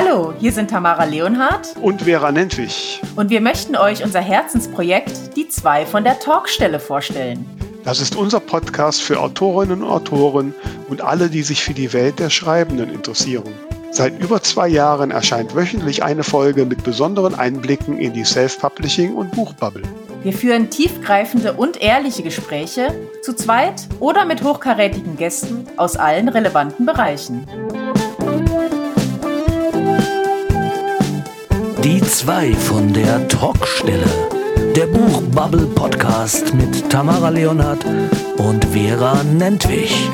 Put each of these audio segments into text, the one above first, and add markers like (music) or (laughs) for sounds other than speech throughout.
Hallo, hier sind Tamara Leonhardt und Vera Nentwich. Und wir möchten euch unser Herzensprojekt Die zwei von der Talkstelle vorstellen. Das ist unser Podcast für Autorinnen und Autoren und alle, die sich für die Welt der Schreibenden interessieren. Seit über zwei Jahren erscheint wöchentlich eine Folge mit besonderen Einblicken in die Self-Publishing und Buchbubble. Wir führen tiefgreifende und ehrliche Gespräche zu zweit oder mit hochkarätigen Gästen aus allen relevanten Bereichen. Die zwei von der Talkstelle. Der Buchbubble Podcast mit Tamara Leonhardt und Vera Nentwich.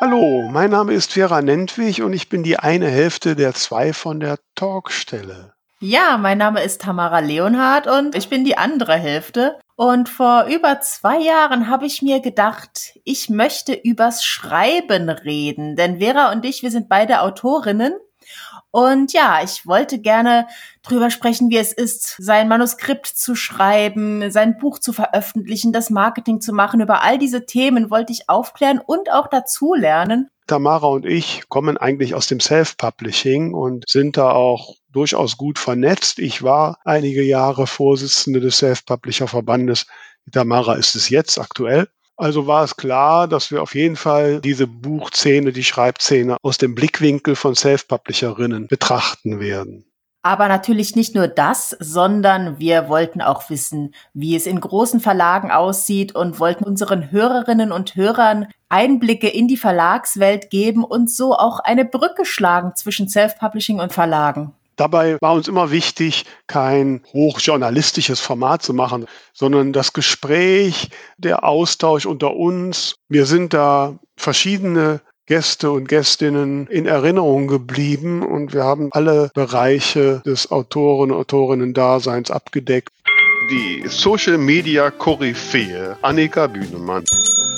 Hallo, mein Name ist Vera Nentwich und ich bin die eine Hälfte der zwei von der Talkstelle. Ja, mein Name ist Tamara Leonhardt und ich bin die andere Hälfte. Und vor über zwei Jahren habe ich mir gedacht, ich möchte übers Schreiben reden. Denn Vera und ich, wir sind beide Autorinnen. Und ja, ich wollte gerne drüber sprechen, wie es ist, sein Manuskript zu schreiben, sein Buch zu veröffentlichen, das Marketing zu machen. Über all diese Themen wollte ich aufklären und auch dazulernen. Tamara und ich kommen eigentlich aus dem Self-Publishing und sind da auch durchaus gut vernetzt. Ich war einige Jahre Vorsitzende des Self-Publisher-Verbandes. Tamara ist es jetzt aktuell. Also war es klar, dass wir auf jeden Fall diese Buchszene, die Schreibszene aus dem Blickwinkel von Self-Publisherinnen betrachten werden. Aber natürlich nicht nur das, sondern wir wollten auch wissen, wie es in großen Verlagen aussieht und wollten unseren Hörerinnen und Hörern Einblicke in die Verlagswelt geben und so auch eine Brücke schlagen zwischen Self-Publishing und Verlagen. Dabei war uns immer wichtig, kein hochjournalistisches Format zu machen, sondern das Gespräch, der Austausch unter uns. Mir sind da verschiedene Gäste und Gästinnen in Erinnerung geblieben und wir haben alle Bereiche des Autoren- und Autorinnen-Daseins abgedeckt. Die Social Media Koryphäe Annika Bühnemann.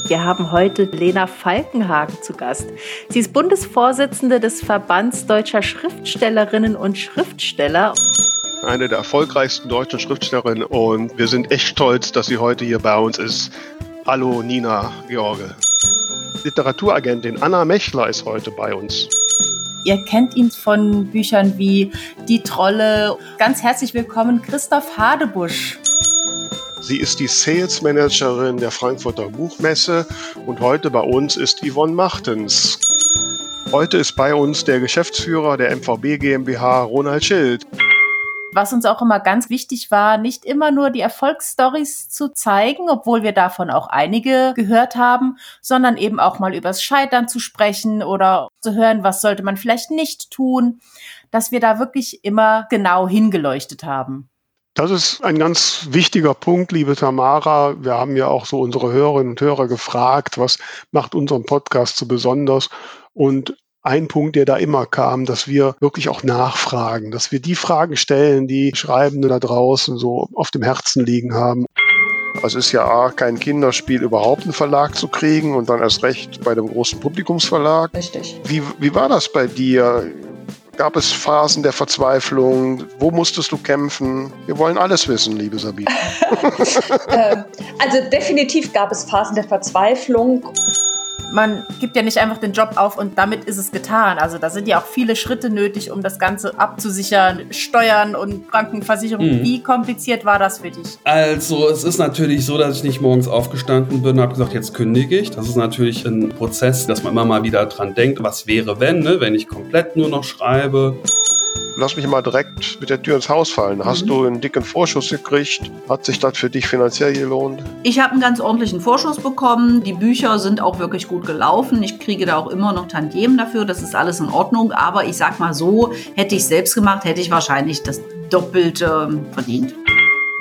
Wir haben heute Lena Falkenhagen zu Gast. Sie ist Bundesvorsitzende des Verbands deutscher Schriftstellerinnen und Schriftsteller. Eine der erfolgreichsten deutschen Schriftstellerinnen und wir sind echt stolz, dass sie heute hier bei uns ist. Hallo Nina George. Literaturagentin Anna Mechler ist heute bei uns. Ihr kennt ihn von Büchern wie Die Trolle. Ganz herzlich willkommen, Christoph Hadebusch. Sie ist die Sales Managerin der Frankfurter Buchmesse und heute bei uns ist Yvonne Machtens. Heute ist bei uns der Geschäftsführer der MVB GmbH, Ronald Schild was uns auch immer ganz wichtig war, nicht immer nur die Erfolgsstories zu zeigen, obwohl wir davon auch einige gehört haben, sondern eben auch mal übers Scheitern zu sprechen oder zu hören, was sollte man vielleicht nicht tun, dass wir da wirklich immer genau hingeleuchtet haben. Das ist ein ganz wichtiger Punkt, liebe Tamara. Wir haben ja auch so unsere Hörerinnen und Hörer gefragt, was macht unseren Podcast so besonders? Und ein Punkt, der da immer kam, dass wir wirklich auch nachfragen, dass wir die Fragen stellen, die Schreibende da draußen so auf dem Herzen liegen haben. Es ist ja A, kein Kinderspiel, überhaupt einen Verlag zu kriegen und dann erst recht bei dem großen Publikumsverlag. Richtig. Wie, wie war das bei dir? Gab es Phasen der Verzweiflung? Wo musstest du kämpfen? Wir wollen alles wissen, liebe Sabine. (laughs) Ähm, also definitiv gab es Phasen der Verzweiflung man gibt ja nicht einfach den Job auf und damit ist es getan. Also da sind ja auch viele Schritte nötig, um das Ganze abzusichern, Steuern und Krankenversicherung. Mhm. Wie kompliziert war das für dich? Also es ist natürlich so, dass ich nicht morgens aufgestanden bin und habe gesagt, jetzt kündige ich. Das ist natürlich ein Prozess, dass man immer mal wieder dran denkt, was wäre, wenn, ne? wenn ich komplett nur noch schreibe lass mich mal direkt mit der Tür ins Haus fallen. Hast mhm. du einen dicken Vorschuss gekriegt? Hat sich das für dich finanziell gelohnt? Ich habe einen ganz ordentlichen Vorschuss bekommen. Die Bücher sind auch wirklich gut gelaufen. Ich kriege da auch immer noch Tantiemen dafür. Das ist alles in Ordnung. Aber ich sag mal so, hätte ich selbst gemacht, hätte ich wahrscheinlich das Doppelte ähm, verdient.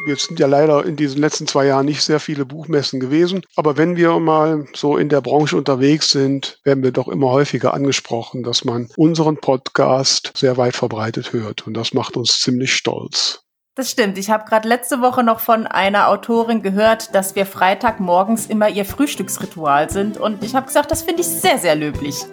Jetzt sind ja leider in diesen letzten zwei Jahren nicht sehr viele Buchmessen gewesen. Aber wenn wir mal so in der Branche unterwegs sind, werden wir doch immer häufiger angesprochen, dass man unseren Podcast sehr weit verbreitet hört. Und das macht uns ziemlich stolz. Das stimmt. Ich habe gerade letzte Woche noch von einer Autorin gehört, dass wir Freitagmorgens immer ihr Frühstücksritual sind. Und ich habe gesagt, das finde ich sehr, sehr löblich.